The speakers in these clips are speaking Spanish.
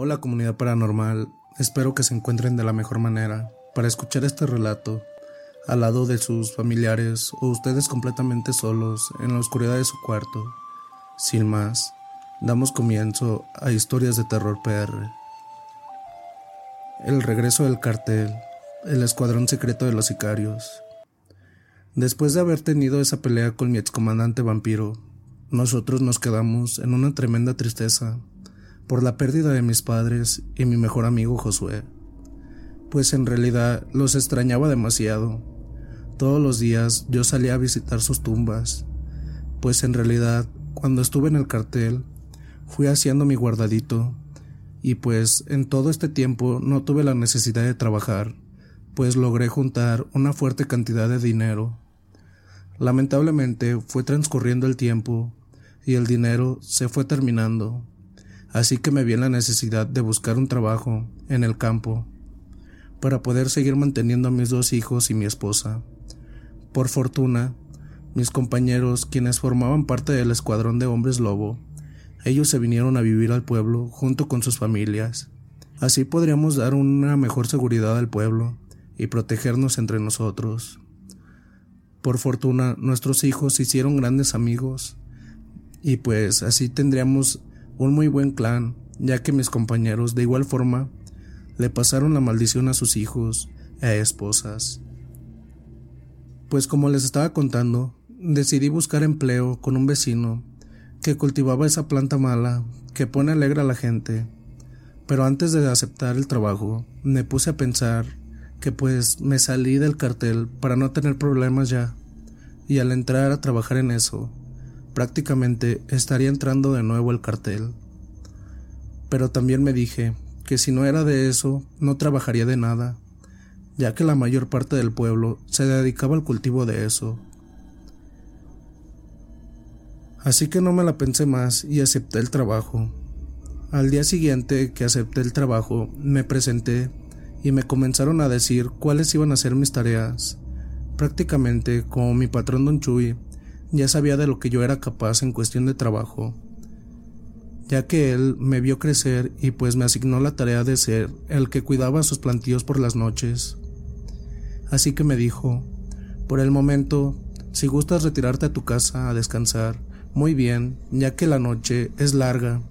Hola comunidad paranormal, espero que se encuentren de la mejor manera para escuchar este relato al lado de sus familiares o ustedes completamente solos en la oscuridad de su cuarto. Sin más, damos comienzo a historias de terror PR. El regreso del cartel, el escuadrón secreto de los sicarios. Después de haber tenido esa pelea con mi excomandante vampiro, nosotros nos quedamos en una tremenda tristeza por la pérdida de mis padres y mi mejor amigo Josué, pues en realidad los extrañaba demasiado. Todos los días yo salía a visitar sus tumbas, pues en realidad cuando estuve en el cartel fui haciendo mi guardadito y pues en todo este tiempo no tuve la necesidad de trabajar, pues logré juntar una fuerte cantidad de dinero. Lamentablemente fue transcurriendo el tiempo y el dinero se fue terminando así que me vi en la necesidad de buscar un trabajo en el campo para poder seguir manteniendo a mis dos hijos y mi esposa. Por fortuna, mis compañeros, quienes formaban parte del escuadrón de hombres lobo, ellos se vinieron a vivir al pueblo junto con sus familias. Así podríamos dar una mejor seguridad al pueblo y protegernos entre nosotros. Por fortuna, nuestros hijos hicieron grandes amigos y pues así tendríamos un muy buen clan, ya que mis compañeros de igual forma le pasaron la maldición a sus hijos e esposas. Pues como les estaba contando, decidí buscar empleo con un vecino que cultivaba esa planta mala que pone alegre a la gente. Pero antes de aceptar el trabajo, me puse a pensar que pues me salí del cartel para no tener problemas ya. Y al entrar a trabajar en eso, prácticamente estaría entrando de nuevo el cartel. Pero también me dije que si no era de eso, no trabajaría de nada, ya que la mayor parte del pueblo se dedicaba al cultivo de eso. Así que no me la pensé más y acepté el trabajo. Al día siguiente que acepté el trabajo, me presenté y me comenzaron a decir cuáles iban a ser mis tareas. Prácticamente, como mi patrón Don Chuy ya sabía de lo que yo era capaz en cuestión de trabajo, ya que él me vio crecer y pues me asignó la tarea de ser el que cuidaba sus plantíos por las noches. Así que me dijo, por el momento, si gustas retirarte a tu casa a descansar, muy bien, ya que la noche es larga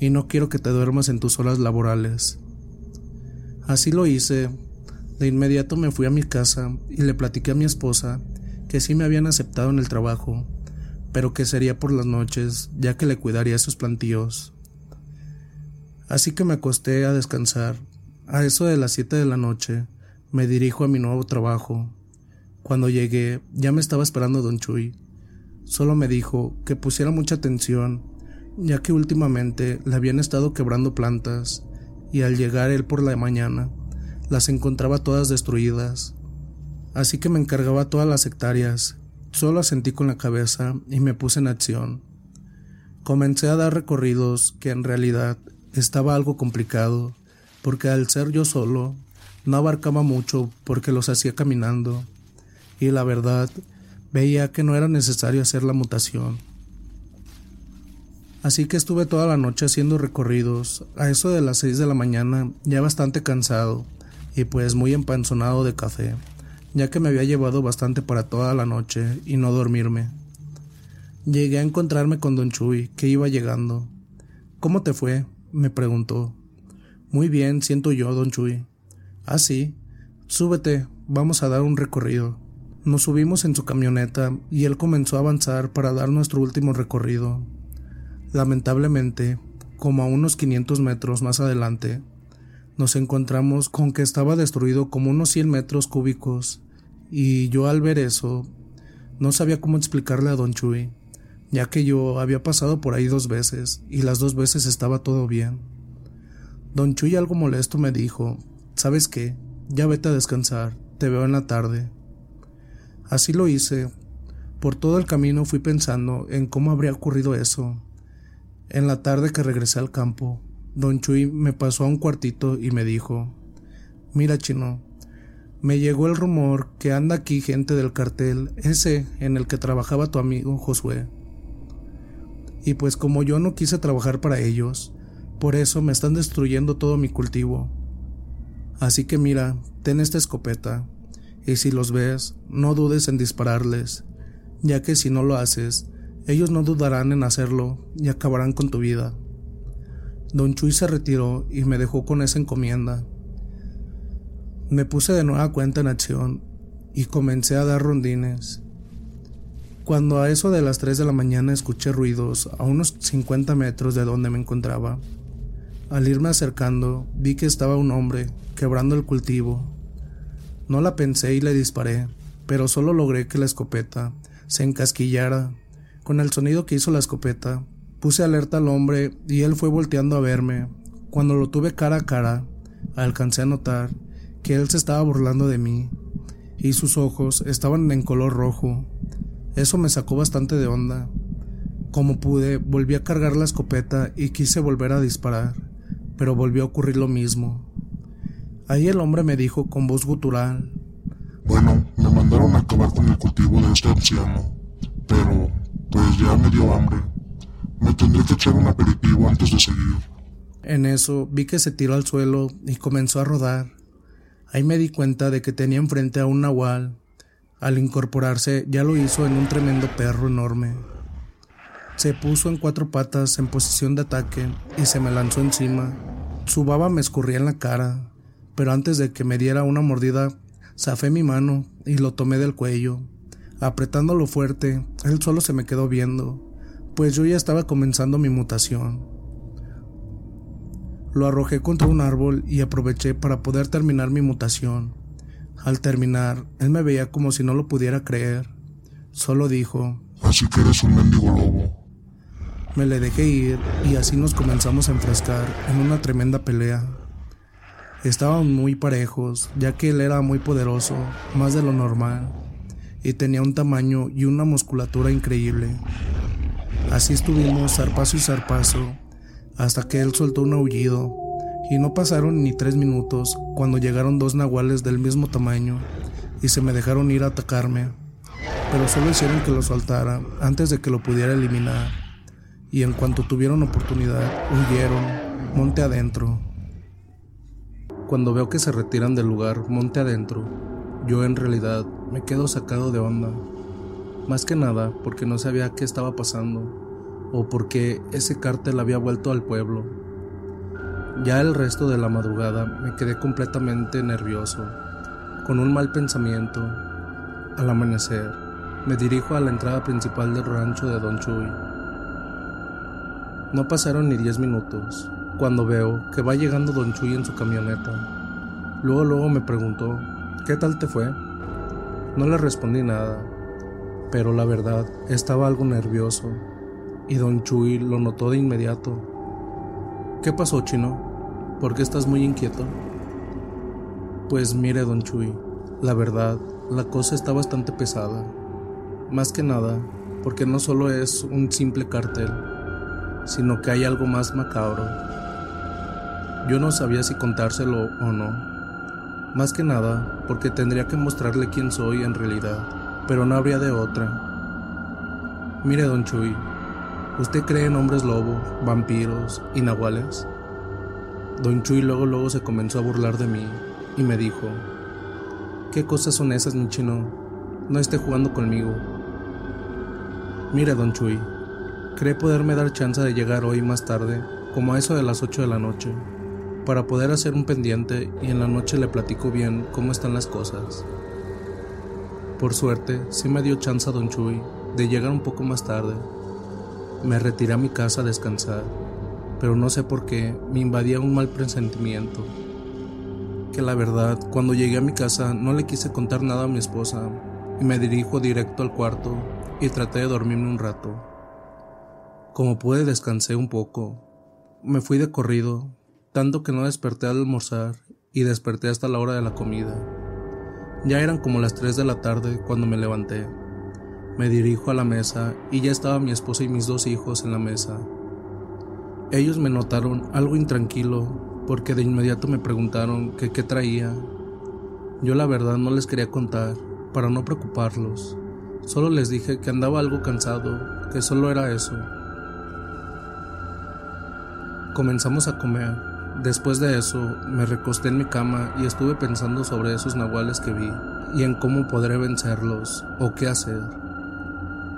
y no quiero que te duermas en tus horas laborales. Así lo hice. De inmediato me fui a mi casa y le platiqué a mi esposa que sí me habían aceptado en el trabajo, pero que sería por las noches, ya que le cuidaría sus plantíos. Así que me acosté a descansar. A eso de las siete de la noche, me dirijo a mi nuevo trabajo. Cuando llegué, ya me estaba esperando don Chuy. Solo me dijo que pusiera mucha atención, ya que últimamente le habían estado quebrando plantas, y al llegar él por la mañana, las encontraba todas destruidas así que me encargaba todas las hectáreas. Solo asentí con la cabeza y me puse en acción. Comencé a dar recorridos que en realidad estaba algo complicado, porque al ser yo solo, no abarcaba mucho porque los hacía caminando, y la verdad, veía que no era necesario hacer la mutación. Así que estuve toda la noche haciendo recorridos, a eso de las seis de la mañana, ya bastante cansado, y pues muy empanzonado de café ya que me había llevado bastante para toda la noche y no dormirme. Llegué a encontrarme con don Chuy, que iba llegando. ¿Cómo te fue? me preguntó. Muy bien, siento yo, don Chuy. Ah, sí. Súbete, vamos a dar un recorrido. Nos subimos en su camioneta y él comenzó a avanzar para dar nuestro último recorrido. Lamentablemente, como a unos 500 metros más adelante, nos encontramos con que estaba destruido como unos 100 metros cúbicos, y yo al ver eso, no sabía cómo explicarle a don Chuy, ya que yo había pasado por ahí dos veces, y las dos veces estaba todo bien. Don Chuy algo molesto me dijo, ¿sabes qué? Ya vete a descansar, te veo en la tarde. Así lo hice. Por todo el camino fui pensando en cómo habría ocurrido eso. En la tarde que regresé al campo, don Chuy me pasó a un cuartito y me dijo, Mira chino, me llegó el rumor que anda aquí gente del cartel, ese en el que trabajaba tu amigo Josué. Y pues como yo no quise trabajar para ellos, por eso me están destruyendo todo mi cultivo. Así que mira, ten esta escopeta, y si los ves, no dudes en dispararles, ya que si no lo haces, ellos no dudarán en hacerlo y acabarán con tu vida. Don Chuy se retiró y me dejó con esa encomienda. Me puse de nueva cuenta en acción y comencé a dar rondines. Cuando a eso de las 3 de la mañana escuché ruidos a unos 50 metros de donde me encontraba, al irme acercando vi que estaba un hombre quebrando el cultivo no la pensé y le disparé, pero solo logré que la escopeta se encasquillara. Con el sonido que hizo la escopeta, puse alerta al hombre y él fue volteando a verme. Cuando lo tuve cara a cara, alcancé a notar que él se estaba burlando de mí y sus ojos estaban en color rojo. Eso me sacó bastante de onda. Como pude, volví a cargar la escopeta y quise volver a disparar, pero volvió a ocurrir lo mismo. Ahí el hombre me dijo con voz gutural. Bueno, me mandaron a acabar con el cultivo de este anciano, pero pues ya me dio hambre. Me tendré que echar un aperitivo antes de seguir. En eso vi que se tiró al suelo y comenzó a rodar. Ahí me di cuenta de que tenía enfrente a un nahual. Al incorporarse ya lo hizo en un tremendo perro enorme. Se puso en cuatro patas en posición de ataque y se me lanzó encima. Su baba me escurría en la cara pero antes de que me diera una mordida, zafé mi mano y lo tomé del cuello. Apretándolo fuerte, él solo se me quedó viendo, pues yo ya estaba comenzando mi mutación. Lo arrojé contra un árbol y aproveché para poder terminar mi mutación. Al terminar, él me veía como si no lo pudiera creer. Solo dijo, Así que eres un mendigo lobo. Me le dejé ir y así nos comenzamos a enfrescar en una tremenda pelea. Estaban muy parejos, ya que él era muy poderoso, más de lo normal, y tenía un tamaño y una musculatura increíble. Así estuvimos zarpazo y zarpazo, hasta que él soltó un aullido, y no pasaron ni tres minutos cuando llegaron dos nahuales del mismo tamaño y se me dejaron ir a atacarme, pero solo hicieron que lo soltara antes de que lo pudiera eliminar, y en cuanto tuvieron oportunidad, huyeron, monte adentro. Cuando veo que se retiran del lugar monte adentro, yo en realidad me quedo sacado de onda. Más que nada porque no sabía qué estaba pasando o porque ese cártel había vuelto al pueblo. Ya el resto de la madrugada me quedé completamente nervioso, con un mal pensamiento. Al amanecer, me dirijo a la entrada principal del rancho de Don Chuy. No pasaron ni diez minutos cuando veo que va llegando Don Chuy en su camioneta. Luego, luego me preguntó, ¿qué tal te fue? No le respondí nada, pero la verdad estaba algo nervioso y Don Chuy lo notó de inmediato. ¿Qué pasó, chino? ¿Por qué estás muy inquieto? Pues mire, Don Chuy, la verdad, la cosa está bastante pesada. Más que nada, porque no solo es un simple cartel, sino que hay algo más macabro. Yo no sabía si contárselo o no. Más que nada porque tendría que mostrarle quién soy en realidad, pero no habría de otra. Mire, don Chuy, ¿usted cree en hombres lobo, vampiros y nahuales? Don Chuy luego luego se comenzó a burlar de mí y me dijo, ¿Qué cosas son esas, mi chino? No esté jugando conmigo. Mire, don Chuy, cree poderme dar chance de llegar hoy más tarde, como a eso de las 8 de la noche, para poder hacer un pendiente y en la noche le platico bien cómo están las cosas. Por suerte, sí me dio chance a don Chuy de llegar un poco más tarde. Me retiré a mi casa a descansar, pero no sé por qué me invadía un mal presentimiento que la verdad, cuando llegué a mi casa no le quise contar nada a mi esposa y me dirijo directo al cuarto y traté de dormirme un rato. Como pude descansé un poco. Me fui de corrido, tanto que no desperté al almorzar y desperté hasta la hora de la comida. Ya eran como las 3 de la tarde cuando me levanté. Me dirijo a la mesa y ya estaba mi esposa y mis dos hijos en la mesa. Ellos me notaron algo intranquilo porque de inmediato me preguntaron qué traía. Yo la verdad no les quería contar, para no preocuparlos. Solo les dije que andaba algo cansado, que solo era eso. Comenzamos a comer. Después de eso, me recosté en mi cama y estuve pensando sobre esos nahuales que vi y en cómo podré vencerlos o qué hacer.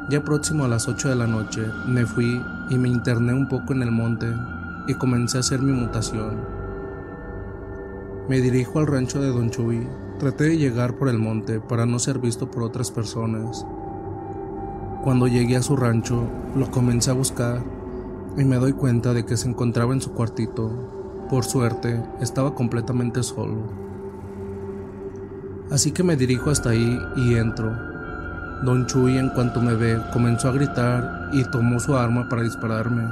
Ya próximo a las 8 de la noche, me fui y me interné un poco en el monte y comencé a hacer mi mutación. Me dirijo al rancho de Don Chuy. Traté de llegar por el monte para no ser visto por otras personas. Cuando llegué a su rancho, lo comencé a buscar y me doy cuenta de que se encontraba en su cuartito. Por suerte, estaba completamente solo. Así que me dirijo hasta ahí y entro. Don Chuy, en cuanto me ve, comenzó a gritar y tomó su arma para dispararme.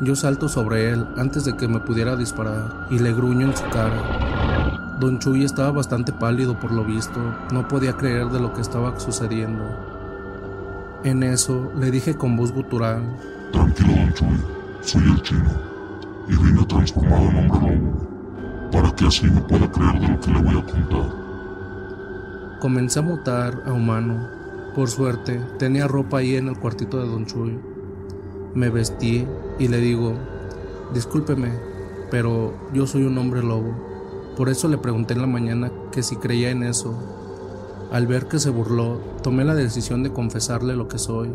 Yo salto sobre él antes de que me pudiera disparar y le gruño en su cara. Don Chuy estaba bastante pálido por lo visto, no podía creer de lo que estaba sucediendo. En eso le dije con voz gutural: Tranquilo, Don Chuy, soy el chino y vine transformado en hombre lobo para que así me pueda creer de lo que le voy a contar. Comencé a mutar a humano. Por suerte, tenía ropa ahí en el cuartito de Don Chuy. Me vestí y le digo, discúlpeme, pero yo soy un hombre lobo. Por eso le pregunté en la mañana que si creía en eso. Al ver que se burló, tomé la decisión de confesarle lo que soy.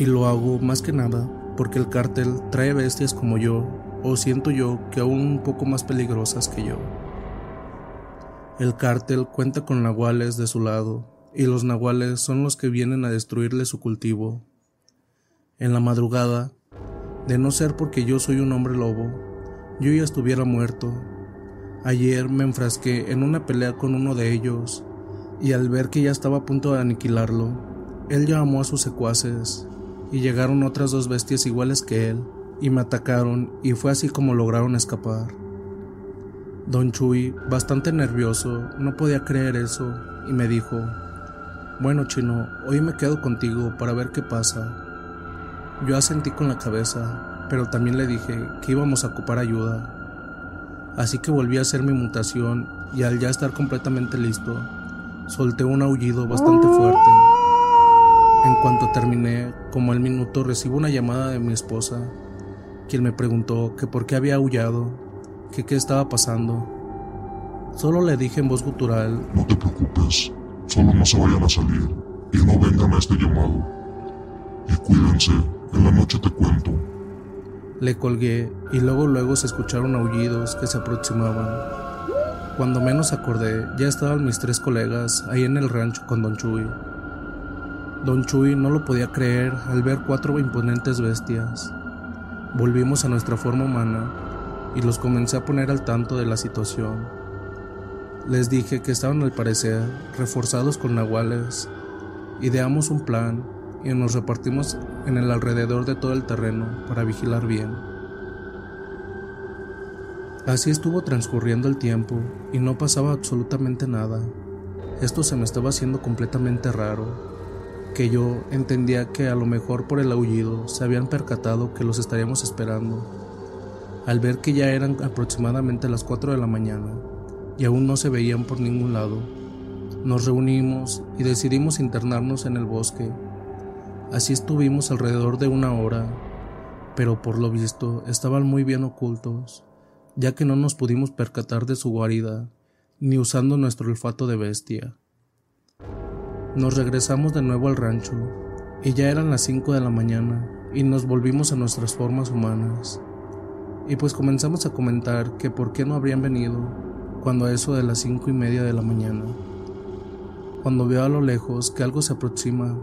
Y lo hago más que nada porque el cártel trae bestias como yo, o siento yo que aún un poco más peligrosas que yo. El cártel cuenta con nahuales de su lado, y los nahuales son los que vienen a destruirle su cultivo, en la madrugada, de no ser porque yo soy un hombre lobo, yo ya estuviera muerto. Ayer me enfrasqué en una pelea con uno de ellos, y al ver que ya estaba a punto de aniquilarlo, él llamó a sus secuaces, y llegaron otras dos bestias iguales que él, y me atacaron, y fue así como lograron escapar. Don Chuy, bastante nervioso, no podía creer eso, y me dijo, bueno chino, hoy me quedo contigo para ver qué pasa. Yo asentí con la cabeza, pero también le dije que íbamos a ocupar ayuda. Así que volví a hacer mi mutación y al ya estar completamente listo, solté un aullido bastante fuerte. En cuanto terminé, como al minuto, recibo una llamada de mi esposa, quien me preguntó que por qué había aullado, que qué estaba pasando. Solo le dije en voz gutural, No te preocupes, solo no se vayan a salir y no vengan a este llamado. Y cuídense, en la noche te cuento. Le colgué y luego luego se escucharon aullidos que se aproximaban. Cuando menos acordé, ya estaban mis tres colegas ahí en el rancho con Don Chuy. Don Chuy no lo podía creer al ver cuatro imponentes bestias. Volvimos a nuestra forma humana y los comencé a poner al tanto de la situación. Les dije que estaban al parecer reforzados con nahuales. Ideamos un plan y nos repartimos en el alrededor de todo el terreno para vigilar bien. Así estuvo transcurriendo el tiempo y no pasaba absolutamente nada. Esto se me estaba haciendo completamente raro, que yo entendía que a lo mejor por el aullido se habían percatado que los estaríamos esperando. Al ver que ya eran aproximadamente las 4 de la mañana y aún no se veían por ningún lado, nos reunimos y decidimos internarnos en el bosque Así estuvimos alrededor de una hora, pero por lo visto estaban muy bien ocultos, ya que no nos pudimos percatar de su guarida, ni usando nuestro olfato de bestia. Nos regresamos de nuevo al rancho, y ya eran las 5 de la mañana, y nos volvimos a nuestras formas humanas. Y pues comenzamos a comentar que por qué no habrían venido cuando a eso de las cinco y media de la mañana. Cuando veo a lo lejos que algo se aproxima,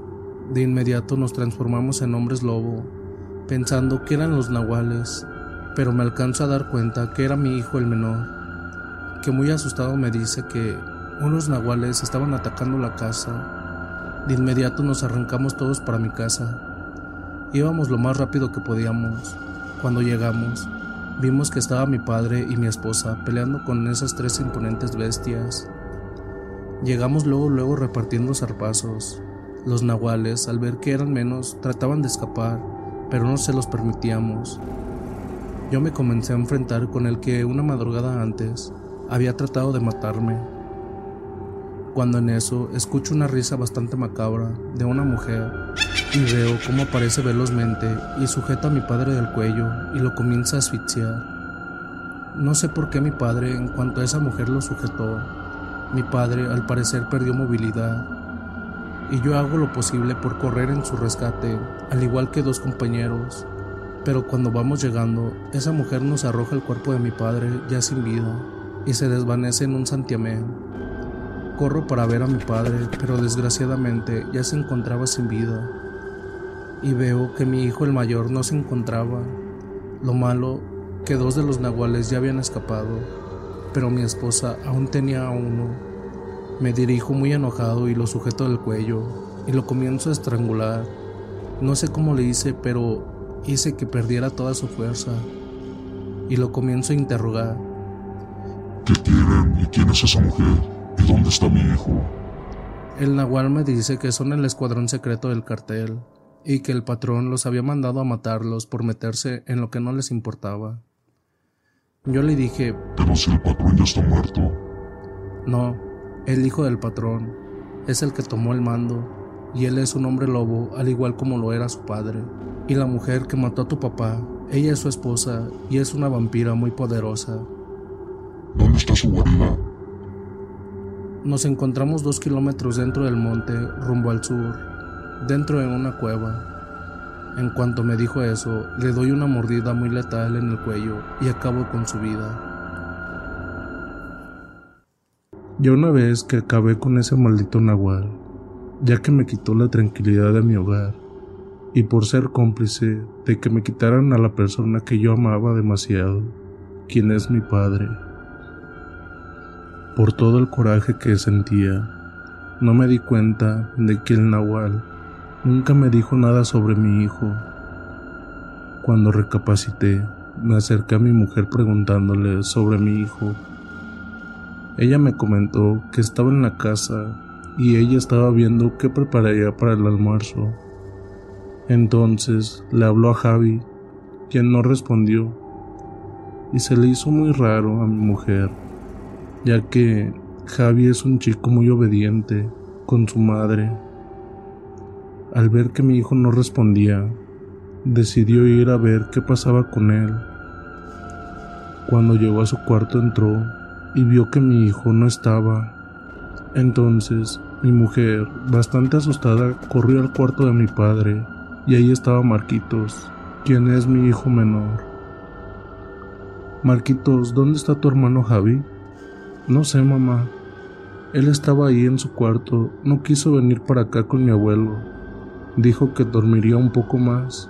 de inmediato nos transformamos en hombres lobo, pensando que eran los nahuales, pero me alcanzo a dar cuenta que era mi hijo el menor, que muy asustado me dice que unos nahuales estaban atacando la casa. De inmediato nos arrancamos todos para mi casa. Íbamos lo más rápido que podíamos. Cuando llegamos, vimos que estaba mi padre y mi esposa peleando con esas tres imponentes bestias. Llegamos luego luego repartiendo zarpazos. Los nahuales, al ver que eran menos, trataban de escapar, pero no se los permitíamos. Yo me comencé a enfrentar con el que una madrugada antes había tratado de matarme. Cuando en eso escucho una risa bastante macabra de una mujer y veo cómo aparece velozmente y sujeta a mi padre del cuello y lo comienza a asfixiar. No sé por qué mi padre, en cuanto a esa mujer lo sujetó, mi padre al parecer perdió movilidad y yo hago lo posible por correr en su rescate, al igual que dos compañeros. Pero cuando vamos llegando, esa mujer nos arroja el cuerpo de mi padre ya sin vida y se desvanece en un santiamén. Corro para ver a mi padre, pero desgraciadamente ya se encontraba sin vida. Y veo que mi hijo el mayor no se encontraba. Lo malo, que dos de los nahuales ya habían escapado, pero mi esposa aún tenía a uno. Me dirijo muy enojado y lo sujeto del cuello y lo comienzo a estrangular. No sé cómo le hice, pero hice que perdiera toda su fuerza. Y lo comienzo a interrogar. ¿Qué quieren y quién es esa mujer? ¿Y dónde está mi hijo? El nahual me dice que son el escuadrón secreto del cartel y que el patrón los había mandado a matarlos por meterse en lo que no les importaba. Yo le dije, Pero si el patrón ya está muerto. no, el hijo del patrón es el que tomó el mando y él es un hombre lobo al igual como lo era su padre. Y la mujer que mató a tu papá, ella es su esposa y es una vampira muy poderosa. ¿Dónde está su guarida? Nos encontramos dos kilómetros dentro del monte, rumbo al sur, dentro de una cueva. En cuanto me dijo eso, le doy una mordida muy letal en el cuello y acabo con su vida. Ya una vez que acabé con ese maldito nahual, ya que me quitó la tranquilidad de mi hogar, y por ser cómplice de que me quitaran a la persona que yo amaba demasiado, quien es mi padre. Por todo el coraje que sentía, no me di cuenta de que el nahual nunca me dijo nada sobre mi hijo. Cuando recapacité, me acerqué a mi mujer preguntándole sobre mi hijo. Ella me comentó que estaba en la casa y ella estaba viendo qué prepararía para el almuerzo. Entonces le habló a Javi, quien no respondió, y se le hizo muy raro a mi mujer, ya que Javi es un chico muy obediente con su madre. Al ver que mi hijo no respondía, decidió ir a ver qué pasaba con él. Cuando llegó a su cuarto entró y vio que mi hijo no estaba. Entonces mi mujer, bastante asustada, corrió al cuarto de mi padre y ahí estaba Marquitos, quien es mi hijo menor. Marquitos, ¿dónde está tu hermano Javi? No sé, mamá. Él estaba ahí en su cuarto, no quiso venir para acá con mi abuelo. Dijo que dormiría un poco más.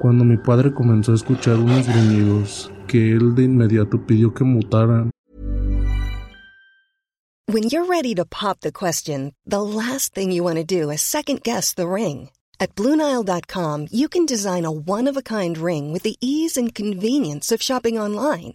Cuando mi padre comenzó a escuchar unos gruñidos, que él de inmediato pidió que mutaran. When you're ready to pop the question, the last thing you want to do is second guess the ring. At Bluenile.com, you can design a one of a kind ring with the ease and convenience of shopping online.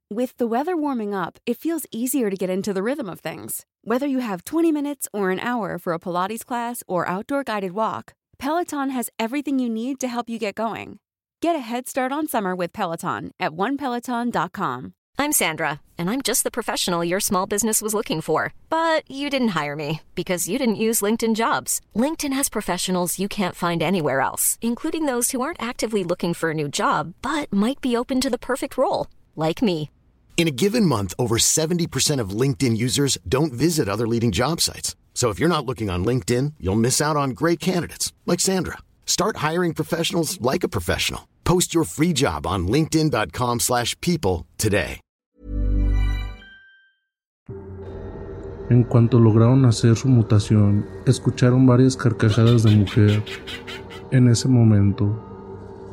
With the weather warming up, it feels easier to get into the rhythm of things. Whether you have 20 minutes or an hour for a Pilates class or outdoor guided walk, Peloton has everything you need to help you get going. Get a head start on summer with Peloton at onepeloton.com. I'm Sandra, and I'm just the professional your small business was looking for. But you didn't hire me because you didn't use LinkedIn jobs. LinkedIn has professionals you can't find anywhere else, including those who aren't actively looking for a new job but might be open to the perfect role, like me. In a given month, over 70% of LinkedIn users don't visit other leading job sites. So if you're not looking on LinkedIn, you'll miss out on great candidates like Sandra. Start hiring professionals like a professional. Post your free job on linkedin.com/people today. En cuanto lograron hacer su mutación, escucharon varias carcajadas de mujer. En ese momento,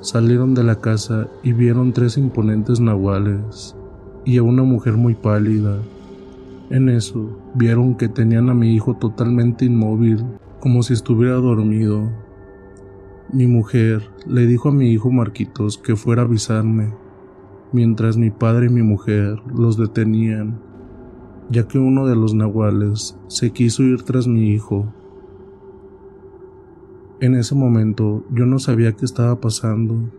salieron de la casa y vieron tres imponentes nahuales y a una mujer muy pálida. En eso, vieron que tenían a mi hijo totalmente inmóvil, como si estuviera dormido. Mi mujer le dijo a mi hijo Marquitos que fuera a avisarme, mientras mi padre y mi mujer los detenían, ya que uno de los nahuales se quiso ir tras mi hijo. En ese momento yo no sabía qué estaba pasando,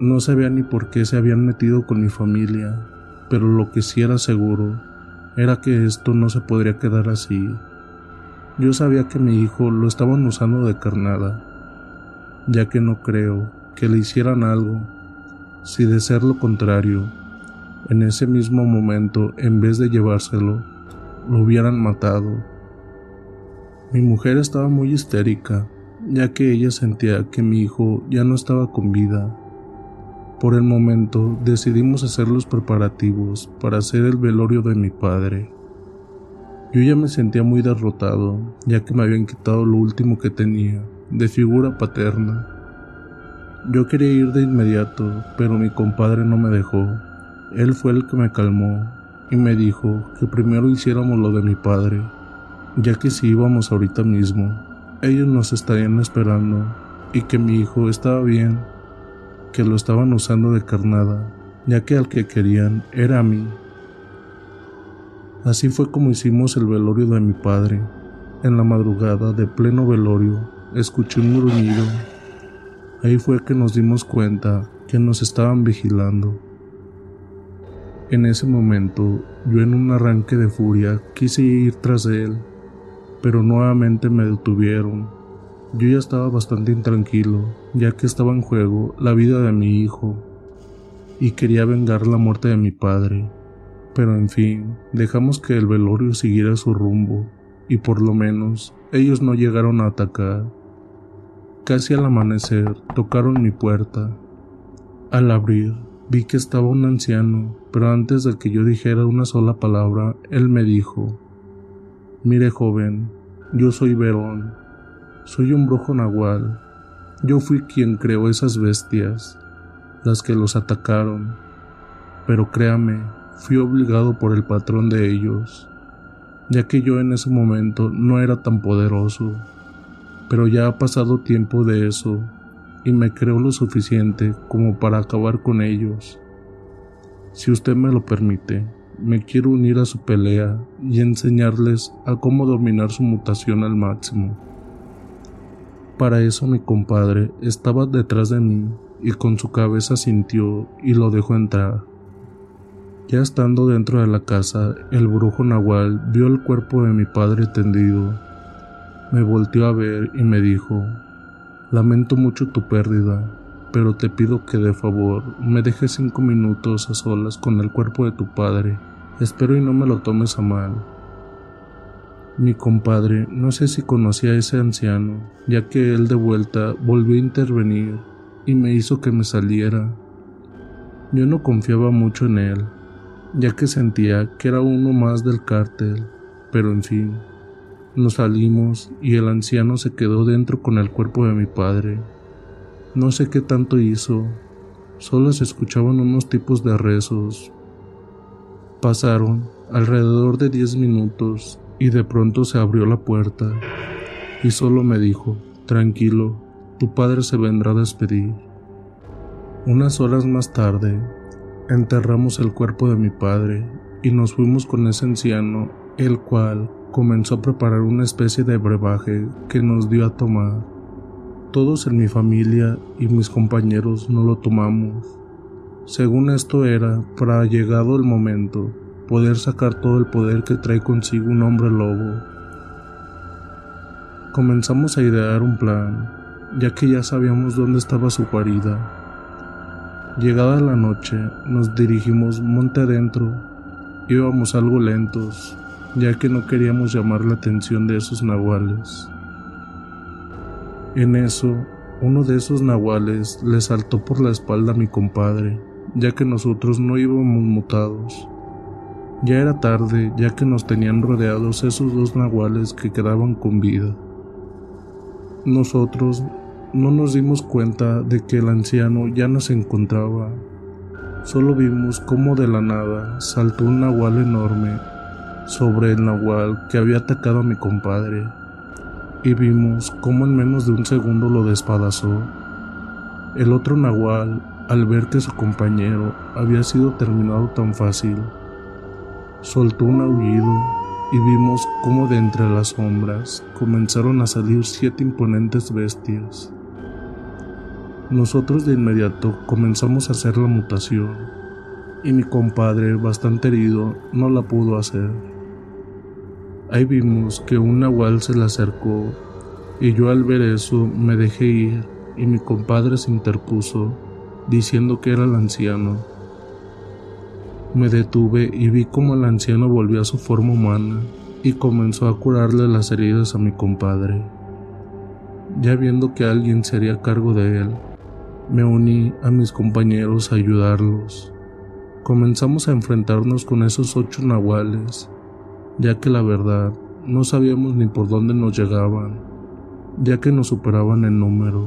no sabía ni por qué se habían metido con mi familia, pero lo que sí era seguro era que esto no se podría quedar así. Yo sabía que mi hijo lo estaban usando de carnada, ya que no creo que le hicieran algo, si de ser lo contrario, en ese mismo momento, en vez de llevárselo, lo hubieran matado. Mi mujer estaba muy histérica, ya que ella sentía que mi hijo ya no estaba con vida. Por el momento decidimos hacer los preparativos para hacer el velorio de mi padre. Yo ya me sentía muy derrotado, ya que me habían quitado lo último que tenía, de figura paterna. Yo quería ir de inmediato, pero mi compadre no me dejó. Él fue el que me calmó y me dijo que primero hiciéramos lo de mi padre, ya que si íbamos ahorita mismo, ellos nos estarían esperando y que mi hijo estaba bien, que lo estaban usando de carnada, ya que al que querían era a mí. Así fue como hicimos el velorio de mi padre. En la madrugada de pleno velorio, escuché un gruñido. Ahí fue que nos dimos cuenta que nos estaban vigilando. En ese momento, yo en un arranque de furia quise ir tras él, pero nuevamente me detuvieron. Yo ya estaba bastante intranquilo, ya que estaba en juego la vida de mi hijo, y quería vengar la muerte de mi padre. Pero en fin, dejamos que el velorio siguiera su rumbo, y por lo menos ellos no llegaron a atacar. Casi al amanecer tocaron mi puerta. Al abrir, vi que estaba un anciano, pero antes de que yo dijera una sola palabra, él me dijo, Mire joven, yo soy Verón, soy un brujo nahual, yo fui quien creó esas bestias, las que los atacaron, pero créame, fui obligado por el patrón de ellos, ya que yo en ese momento no era tan poderoso, pero ya ha pasado tiempo de eso y me creo lo suficiente como para acabar con ellos. Si usted me lo permite, me quiero unir a su pelea y enseñarles a cómo dominar su mutación al máximo. Para eso mi compadre estaba detrás de mí y con su cabeza sintió y lo dejó entrar. Ya estando dentro de la casa, el brujo nahual vio el cuerpo de mi padre tendido. Me volteó a ver y me dijo, Lamento mucho tu pérdida, pero te pido que de favor me dejes cinco minutos a solas con el cuerpo de tu padre. Espero y no me lo tomes a mal. Mi compadre no sé si conocía a ese anciano, ya que él de vuelta volvió a intervenir y me hizo que me saliera. Yo no confiaba mucho en él, ya que sentía que era uno más del cártel, pero en fin, nos salimos y el anciano se quedó dentro con el cuerpo de mi padre. No sé qué tanto hizo, solo se escuchaban unos tipos de rezos. Pasaron alrededor de diez minutos y de pronto se abrió la puerta y solo me dijo, tranquilo, tu padre se vendrá a despedir. Unas horas más tarde, enterramos el cuerpo de mi padre y nos fuimos con ese anciano, el cual comenzó a preparar una especie de brebaje que nos dio a tomar. Todos en mi familia y mis compañeros no lo tomamos. Según esto era, para llegado el momento, poder sacar todo el poder que trae consigo un hombre lobo. Comenzamos a idear un plan, ya que ya sabíamos dónde estaba su guarida. Llegada la noche, nos dirigimos monte adentro. Íbamos algo lentos, ya que no queríamos llamar la atención de esos nahuales. En eso, uno de esos nahuales le saltó por la espalda a mi compadre, ya que nosotros no íbamos mutados. Ya era tarde, ya que nos tenían rodeados esos dos nahuales que quedaban con vida. Nosotros no nos dimos cuenta de que el anciano ya no se encontraba. Solo vimos cómo de la nada saltó un nahual enorme sobre el nahual que había atacado a mi compadre, y vimos cómo en menos de un segundo lo despedazó. El otro nahual, al ver que su compañero había sido terminado tan fácil, soltó un aullido y vimos cómo de entre las sombras comenzaron a salir siete imponentes bestias. Nosotros de inmediato comenzamos a hacer la mutación y mi compadre, bastante herido, no la pudo hacer. Ahí vimos que un nahual se le acercó y yo al ver eso me dejé ir y mi compadre se interpuso diciendo que era el anciano me detuve y vi cómo el anciano volvió a su forma humana y comenzó a curarle las heridas a mi compadre. Ya viendo que alguien se haría cargo de él, me uní a mis compañeros a ayudarlos. Comenzamos a enfrentarnos con esos ocho nahuales, ya que la verdad no sabíamos ni por dónde nos llegaban, ya que nos superaban en número.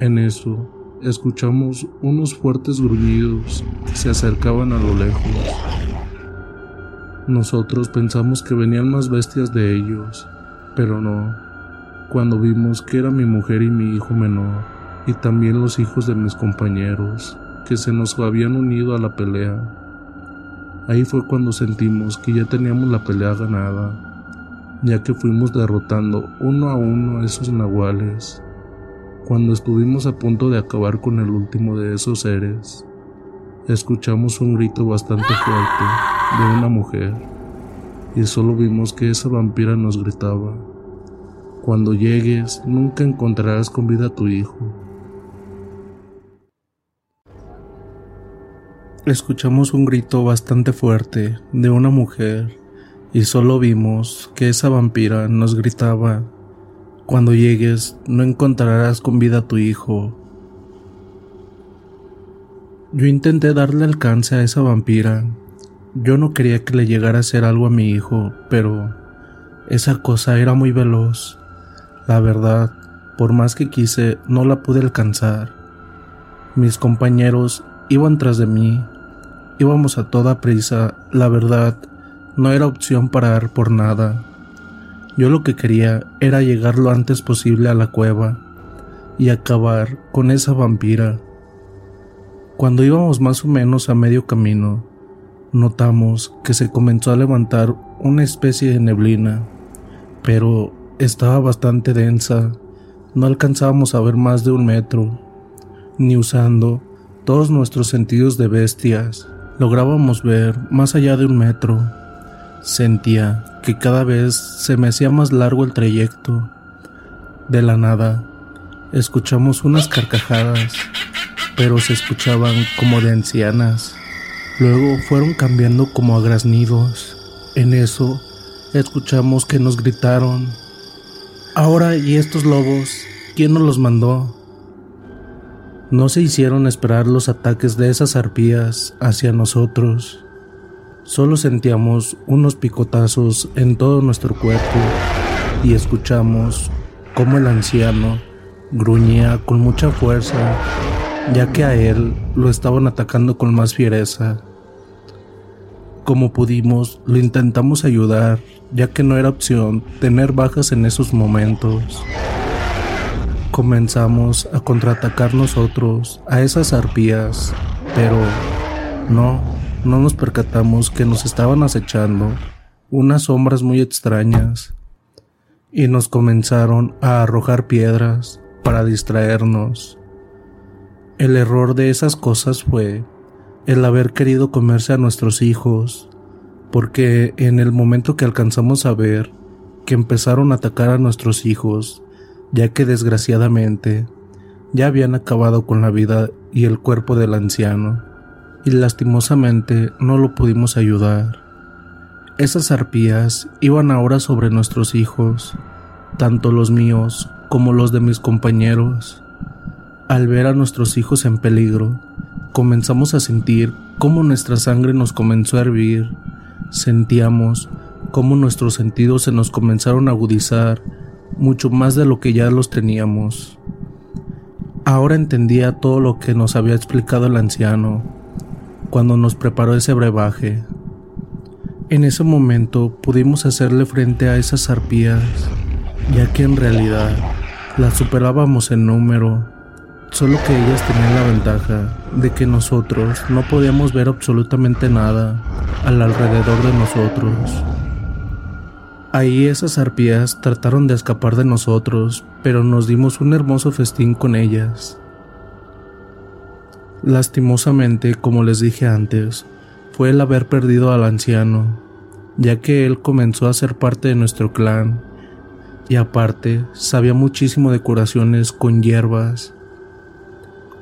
En eso, escuchamos unos fuertes gruñidos que se acercaban a lo lejos. Nosotros pensamos que venían más bestias de ellos, pero no. Cuando vimos que era mi mujer y mi hijo menor, y también los hijos de mis compañeros, que se nos habían unido a la pelea, ahí fue cuando sentimos que ya teníamos la pelea ganada, ya que fuimos derrotando uno a uno a esos nahuales cuando estuvimos a punto de acabar con el último de esos seres, escuchamos un grito bastante fuerte de una mujer y solo vimos que esa vampira nos gritaba, cuando llegues nunca encontrarás con vida a tu hijo. Escuchamos un grito bastante fuerte de una mujer y solo vimos que esa vampira nos gritaba cuando llegues, no encontrarás con vida a tu hijo. Yo intenté darle alcance a esa vampira. Yo no quería que le llegara a hacer algo a mi hijo, pero esa cosa era muy veloz. La verdad, por más que quise, no la pude alcanzar. Mis compañeros iban tras de mí. Íbamos a toda prisa. La verdad, no era opción parar por nada. Yo lo que quería era llegar lo antes posible a la cueva y acabar con esa vampira. Cuando íbamos más o menos a medio camino, notamos que se comenzó a levantar una especie de neblina, pero estaba bastante densa, no alcanzábamos a ver más de un metro, ni usando todos nuestros sentidos de bestias, lográbamos ver más allá de un metro. Sentía que cada vez se me hacía más largo el trayecto. De la nada, escuchamos unas carcajadas, pero se escuchaban como de ancianas. Luego fueron cambiando como a graznidos. En eso, escuchamos que nos gritaron. Ahora, ¿y estos lobos? ¿Quién nos los mandó? No se hicieron esperar los ataques de esas arpías hacia nosotros. Solo sentíamos unos picotazos en todo nuestro cuerpo y escuchamos cómo el anciano gruñía con mucha fuerza, ya que a él lo estaban atacando con más fiereza. Como pudimos, lo intentamos ayudar, ya que no era opción tener bajas en esos momentos. Comenzamos a contraatacar nosotros a esas arpías, pero no, no nos percatamos que nos estaban acechando unas sombras muy extrañas y nos comenzaron a arrojar piedras para distraernos. El error de esas cosas fue el haber querido comerse a nuestros hijos, porque en el momento que alcanzamos a ver que empezaron a atacar a nuestros hijos, ya que desgraciadamente ya habían acabado con la vida y el cuerpo del anciano, y lastimosamente no lo pudimos ayudar. Esas arpías iban ahora sobre nuestros hijos, tanto los míos como los de mis compañeros. Al ver a nuestros hijos en peligro, comenzamos a sentir cómo nuestra sangre nos comenzó a hervir. Sentíamos cómo nuestros sentidos se nos comenzaron a agudizar mucho más de lo que ya los teníamos. Ahora entendía todo lo que nos había explicado el anciano cuando nos preparó ese brebaje. En ese momento pudimos hacerle frente a esas arpías, ya que en realidad las superábamos en número Solo que ellas tenían la ventaja de que nosotros no podíamos ver absolutamente nada al alrededor de nosotros. Ahí esas arpías trataron de escapar de nosotros, pero nos dimos un hermoso festín con ellas. Lastimosamente, como les dije antes, fue el haber perdido al anciano, ya que él comenzó a ser parte de nuestro clan, y aparte sabía muchísimo de curaciones con hierbas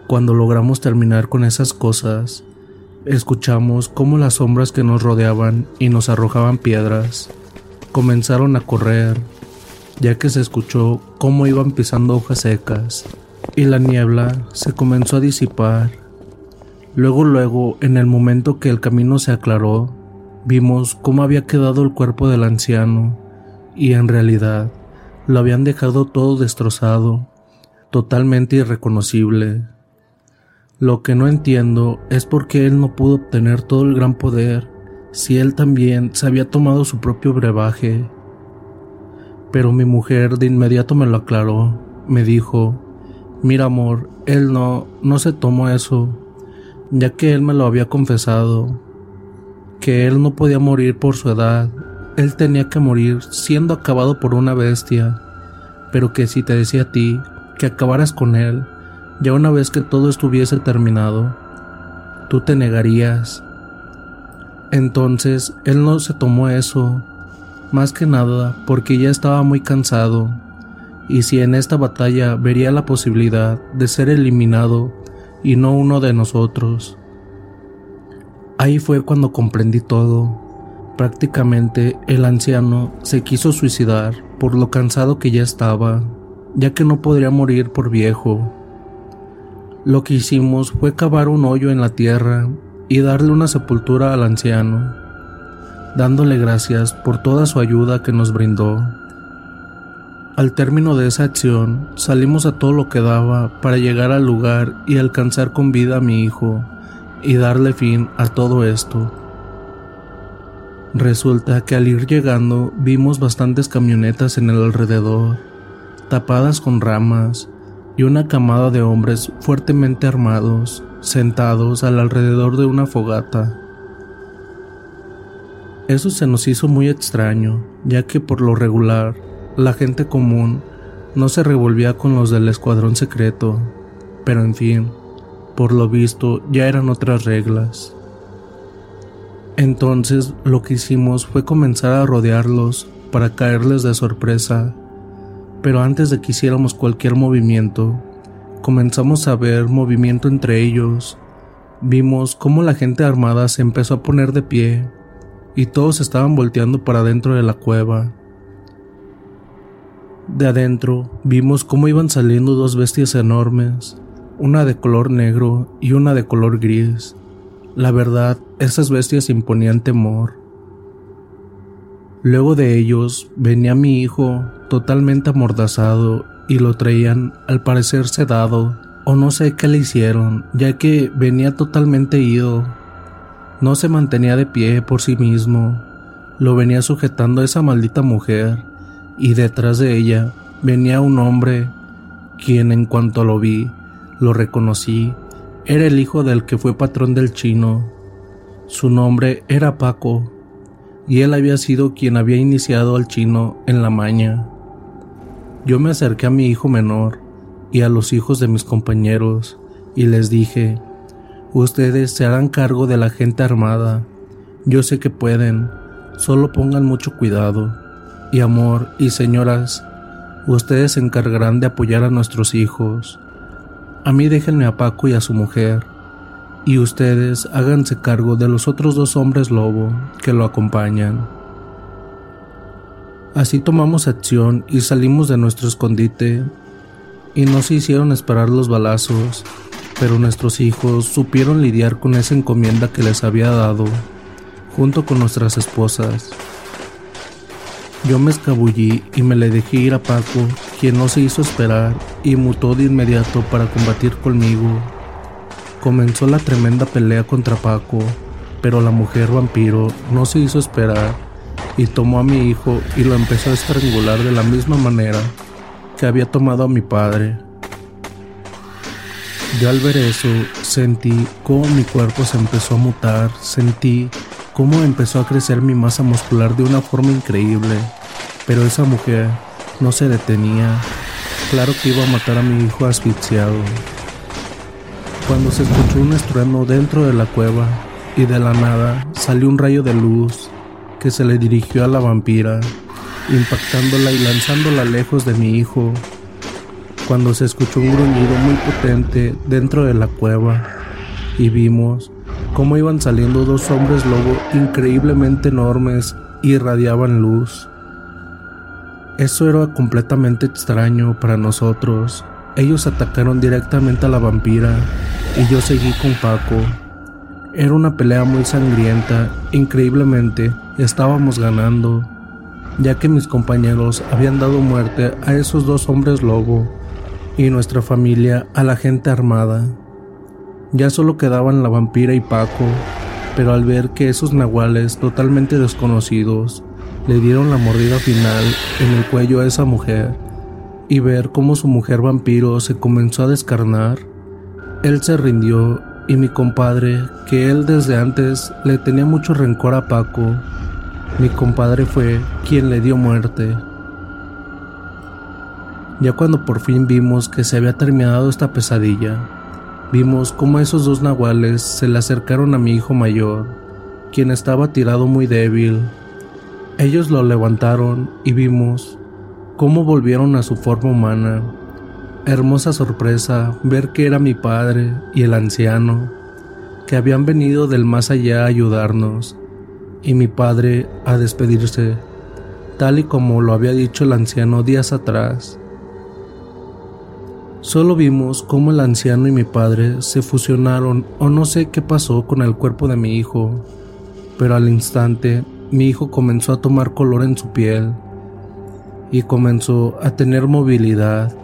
cuando logramos terminar con esas cosas, escuchamos cómo las sombras que nos rodeaban y nos arrojaban piedras comenzaron a correr, ya que se escuchó cómo iban pisando hojas secas y la niebla se comenzó a disipar. Luego, luego, en el momento que el camino se aclaró, vimos cómo había quedado el cuerpo del anciano y en realidad lo habían dejado todo destrozado, totalmente irreconocible. Lo que no entiendo es por qué él no pudo obtener todo el gran poder si él también se había tomado su propio brebaje. Pero mi mujer de inmediato me lo aclaró. Me dijo, mira amor, él no, no se tomó eso, ya que él me lo había confesado, que él no podía morir por su edad, él tenía que morir siendo acabado por una bestia, pero que si te decía a ti que acabaras con él, ya una vez que todo estuviese terminado, tú te negarías. Entonces él no se tomó eso, más que nada porque ya estaba muy cansado, y si en esta batalla vería la posibilidad de ser eliminado y no uno de nosotros. Ahí fue cuando comprendí todo. Prácticamente el anciano se quiso suicidar por lo cansado que ya estaba, ya que no podría morir por viejo. Lo que hicimos fue cavar un hoyo en la tierra y darle una sepultura al anciano, dándole gracias por toda su ayuda que nos brindó. Al término de esa acción, salimos a todo lo que daba para llegar al lugar y alcanzar con vida a mi hijo y darle fin a todo esto. Resulta que al ir llegando vimos bastantes camionetas en el alrededor, tapadas con ramas, y una camada de hombres fuertemente armados, sentados al alrededor de una fogata. Eso se nos hizo muy extraño, ya que por lo regular, la gente común no se revolvía con los del escuadrón secreto, pero en fin, por lo visto ya eran otras reglas. Entonces lo que hicimos fue comenzar a rodearlos para caerles de sorpresa pero antes de que hiciéramos cualquier movimiento, comenzamos a ver movimiento entre ellos. Vimos cómo la gente armada se empezó a poner de pie y todos estaban volteando para adentro de la cueva. De adentro vimos cómo iban saliendo dos bestias enormes, una de color negro y una de color gris. la verdad, esas bestias imponían temor. Luego de ellos venía mi hijo, totalmente amordazado, y lo traían al parecer sedado, o no sé qué le hicieron, ya que venía totalmente ido. No se mantenía de pie por sí mismo, lo venía sujetando esa maldita mujer, y detrás de ella venía un hombre, quien en cuanto lo vi, lo reconocí, era el hijo del que fue patrón del chino. Su nombre era Paco, y él había sido quien había iniciado al chino en la maña. Yo me acerqué a mi hijo menor y a los hijos de mis compañeros y les dije, ustedes se harán cargo de la gente armada, yo sé que pueden, solo pongan mucho cuidado. Y amor y señoras, ustedes se encargarán de apoyar a nuestros hijos. A mí déjenme a Paco y a su mujer y ustedes háganse cargo de los otros dos hombres lobo que lo acompañan. Así tomamos acción y salimos de nuestro escondite y no se hicieron esperar los balazos, pero nuestros hijos supieron lidiar con esa encomienda que les había dado, junto con nuestras esposas. Yo me escabullí y me le dejé ir a Paco, quien no se hizo esperar y mutó de inmediato para combatir conmigo Comenzó la tremenda pelea contra Paco, pero la mujer vampiro no se hizo esperar y tomó a mi hijo y lo empezó a estrangular de la misma manera que había tomado a mi padre. Yo al ver eso sentí cómo mi cuerpo se empezó a mutar, sentí cómo empezó a crecer mi masa muscular de una forma increíble, pero esa mujer no se detenía. Claro que iba a matar a mi hijo asfixiado cuando se escuchó un estruendo dentro de la cueva y de la nada salió un rayo de luz que se le dirigió a la vampira, impactándola y lanzándola lejos de mi hijo. Cuando se escuchó un gruñido muy potente dentro de la cueva y vimos cómo iban saliendo dos hombres lobo increíblemente enormes y irradiaban luz. Eso era completamente extraño para nosotros. Ellos atacaron directamente a la vampira y yo seguí con Paco. Era una pelea muy sangrienta, increíblemente estábamos ganando, ya que mis compañeros habían dado muerte a esos dos hombres lobo y nuestra familia a la gente armada. Ya solo quedaban la vampira y Paco, pero al ver que esos nahuales totalmente desconocidos le dieron la mordida final en el cuello a esa mujer y ver cómo su mujer vampiro se comenzó a descarnar, él se rindió y mi compadre, que él desde antes le tenía mucho rencor a Paco, mi compadre fue quien le dio muerte. Ya cuando por fin vimos que se había terminado esta pesadilla, vimos cómo esos dos nahuales se le acercaron a mi hijo mayor, quien estaba tirado muy débil. Ellos lo levantaron y vimos cómo volvieron a su forma humana hermosa sorpresa ver que era mi padre y el anciano, que habían venido del más allá a ayudarnos, y mi padre a despedirse, tal y como lo había dicho el anciano días atrás. Solo vimos cómo el anciano y mi padre se fusionaron o no sé qué pasó con el cuerpo de mi hijo, pero al instante mi hijo comenzó a tomar color en su piel y comenzó a tener movilidad.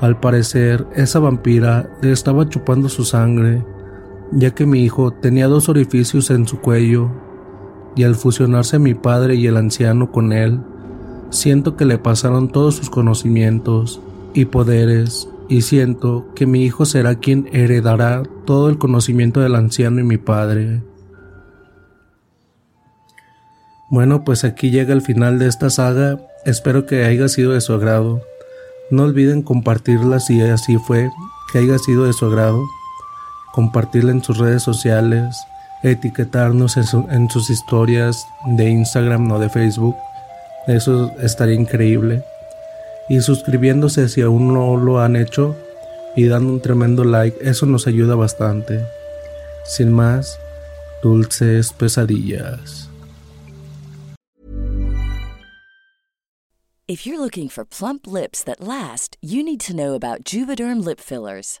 Al parecer, esa vampira le estaba chupando su sangre, ya que mi hijo tenía dos orificios en su cuello, y al fusionarse mi padre y el anciano con él, siento que le pasaron todos sus conocimientos y poderes, y siento que mi hijo será quien heredará todo el conocimiento del anciano y mi padre. Bueno, pues aquí llega el final de esta saga, espero que haya sido de su agrado. No olviden compartirla si así fue, que haya sido de su agrado, compartirla en sus redes sociales, etiquetarnos en, sus historias de Instagram o de Facebook, eso estaría increíble. Y suscribiéndose si aún no lo han hecho y dando un tremendo like, eso nos ayuda bastante. Sin más, dulces pesadillas. If you're looking for plump lips that last, you need to know about Juvederm lip fillers.